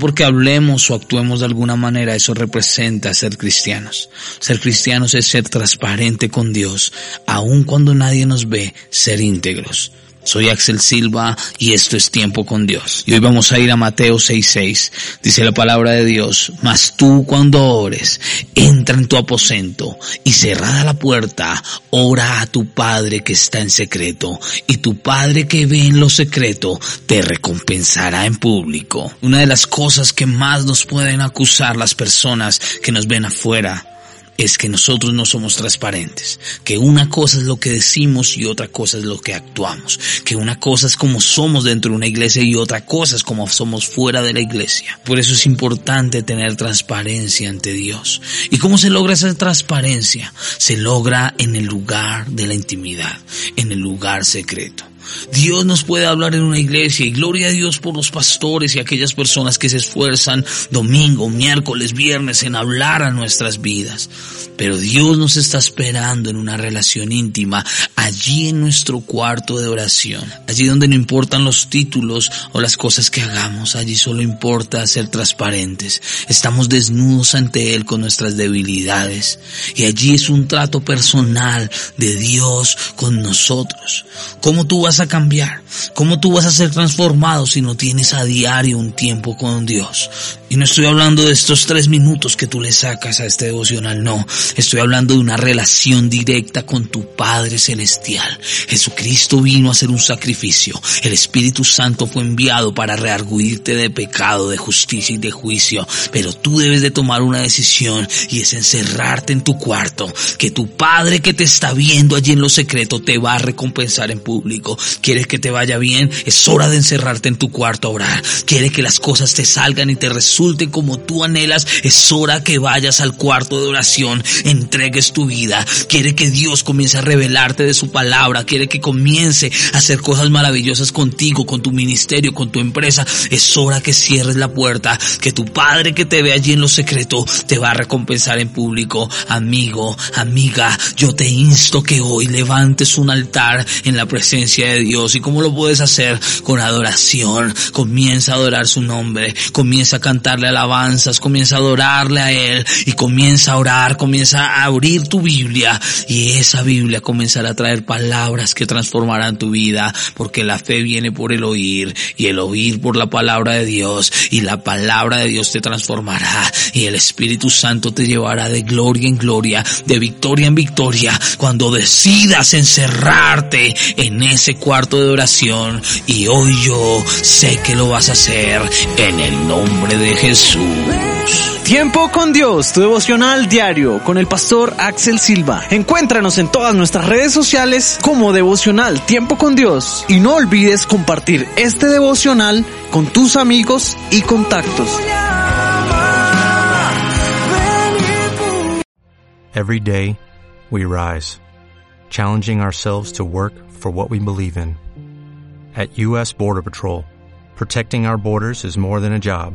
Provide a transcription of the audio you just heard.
Porque hablemos o actuemos de alguna manera, eso representa ser cristianos. Ser cristianos es ser transparente con Dios, aun cuando nadie nos ve, ser íntegros. Soy Axel Silva y esto es Tiempo con Dios. Y hoy vamos a ir a Mateo 6:6. Dice la palabra de Dios, mas tú cuando ores, entra en tu aposento y cerrada la puerta, ora a tu Padre que está en secreto y tu Padre que ve en lo secreto te recompensará en público. Una de las cosas que más nos pueden acusar las personas que nos ven afuera es que nosotros no somos transparentes, que una cosa es lo que decimos y otra cosa es lo que actuamos, que una cosa es como somos dentro de una iglesia y otra cosa es como somos fuera de la iglesia. Por eso es importante tener transparencia ante Dios. ¿Y cómo se logra esa transparencia? Se logra en el lugar de la intimidad, en el lugar secreto. Dios nos puede hablar en una iglesia y gloria a Dios por los pastores y aquellas personas que se esfuerzan domingo, miércoles, viernes en hablar a nuestras vidas. Pero Dios nos está esperando en una relación íntima, allí en nuestro cuarto de oración, allí donde no importan los títulos o las cosas que hagamos, allí solo importa ser transparentes. Estamos desnudos ante Él con nuestras debilidades y allí es un trato personal de Dios con nosotros. ¿Cómo tú vas cambiar? ¿Cómo tú vas a ser transformado si no tienes a diario un tiempo con Dios? Y no estoy hablando de estos tres minutos que tú le sacas a este devocional, no. Estoy hablando de una relación directa con tu Padre Celestial. Jesucristo vino a hacer un sacrificio. El Espíritu Santo fue enviado para rearguirte de pecado, de justicia y de juicio. Pero tú debes de tomar una decisión y es encerrarte en tu cuarto. Que tu Padre que te está viendo allí en lo secreto te va a recompensar en público. ¿Quieres que te vaya bien? Es hora de encerrarte en tu cuarto a orar. ¿Quieres que las cosas te salgan y te resulten como tú anhelas? Es hora que vayas al cuarto de oración, entregues tu vida. Quiere que Dios comience a revelarte de su palabra. Quiere que comience a hacer cosas maravillosas contigo, con tu ministerio, con tu empresa. Es hora que cierres la puerta, que tu Padre que te ve allí en lo secreto te va a recompensar en público. Amigo, amiga, yo te insto que hoy levantes un altar en la presencia de Dios. ¿Y cómo lo puedes hacer? Con adoración. Comienza a adorar su nombre. Comienza a cantarle alabanzas. Comienza a adorarle a Él. Y comienza a orar. Comienza a abrir tu Biblia. Y esa Biblia comenzará a traer palabras que transformarán tu vida. Porque la fe viene por el oír. Y el oír por la palabra de Dios. Y la palabra de Dios te transformará. Y el Espíritu Santo te llevará de gloria en gloria. De victoria en victoria. Cuando decidas encerrarte en ese cuarto de oración y hoy yo sé que lo vas a hacer en el nombre de Jesús. Tiempo con Dios, tu devocional diario con el pastor Axel Silva. Encuéntranos en todas nuestras redes sociales como devocional Tiempo con Dios y no olvides compartir este devocional con tus amigos y contactos. Every day, we rise, challenging ourselves to work for what we believe in. At U.S. Border Patrol, protecting our borders is more than a job,